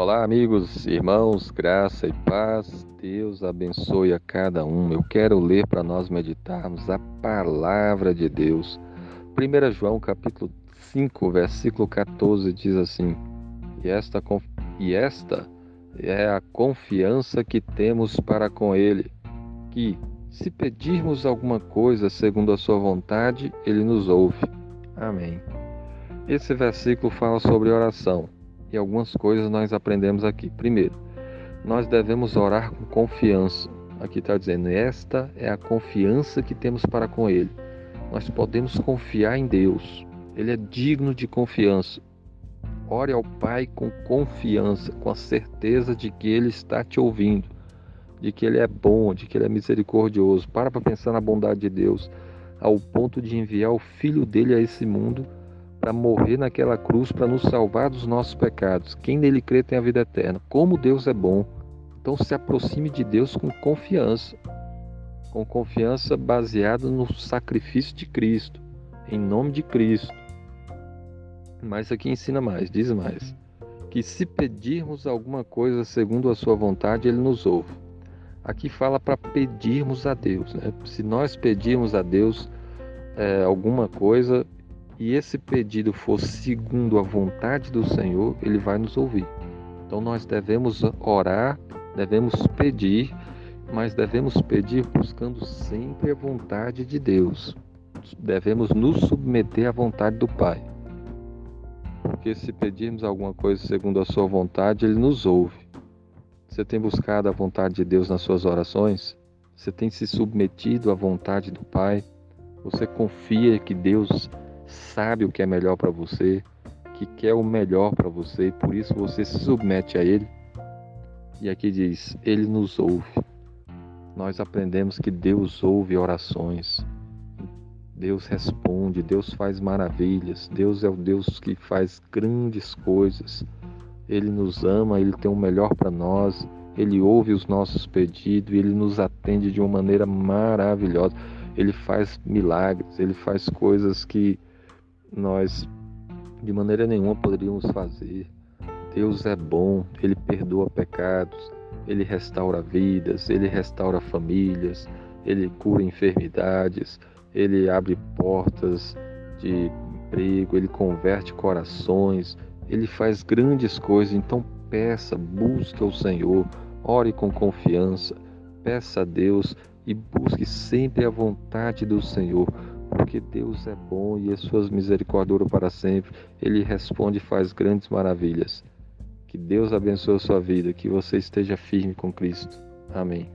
Olá, amigos, irmãos, graça e paz. Deus abençoe a cada um. Eu quero ler para nós meditarmos a palavra de Deus. 1 João capítulo 5, versículo 14 diz assim: E esta, e esta é a confiança que temos para com Ele, que, se pedirmos alguma coisa segundo a Sua vontade, Ele nos ouve. Amém. Esse versículo fala sobre oração e algumas coisas nós aprendemos aqui. Primeiro, nós devemos orar com confiança. Aqui está dizendo, esta é a confiança que temos para com Ele. Nós podemos confiar em Deus. Ele é digno de confiança. Ore ao Pai com confiança, com a certeza de que Ele está te ouvindo, de que Ele é bom, de que Ele é misericordioso. Para para pensar na bondade de Deus, ao ponto de enviar o Filho dele a esse mundo para morrer naquela cruz para nos salvar dos nossos pecados. Quem nele crê tem a vida eterna. Como Deus é bom. Então se aproxime de Deus com confiança. Com confiança baseada no sacrifício de Cristo, em nome de Cristo. Mas aqui ensina mais, diz mais, que se pedirmos alguma coisa segundo a sua vontade, ele nos ouve. Aqui fala para pedirmos a Deus. Né? Se nós pedirmos a Deus é, alguma coisa, e esse pedido for segundo a vontade do Senhor, Ele vai nos ouvir. Então nós devemos orar, devemos pedir, mas devemos pedir buscando sempre a vontade de Deus. Devemos nos submeter à vontade do Pai. Porque se pedirmos alguma coisa segundo a Sua vontade, Ele nos ouve. Você tem buscado a vontade de Deus nas suas orações? Você tem se submetido à vontade do Pai? Você confia que Deus sabe o que é melhor para você, que quer o melhor para você e por isso você se submete a Ele. E aqui diz: Ele nos ouve. Nós aprendemos que Deus ouve orações. Deus responde, Deus faz maravilhas, Deus é o Deus que faz grandes coisas. Ele nos ama, ele tem o melhor para nós, ele ouve os nossos pedidos ele nos atende de uma maneira maravilhosa. Ele faz milagres, ele faz coisas que nós de maneira nenhuma poderíamos fazer. Deus é bom, Ele perdoa pecados, Ele restaura vidas, Ele restaura famílias, Ele cura enfermidades, Ele abre portas de emprego, Ele converte corações, Ele faz grandes coisas. Então peça, busque ao Senhor, ore com confiança, peça a Deus e busque sempre a vontade do Senhor porque Deus é bom e as suas misericórdias para sempre. Ele responde e faz grandes maravilhas. Que Deus abençoe a sua vida, que você esteja firme com Cristo. Amém.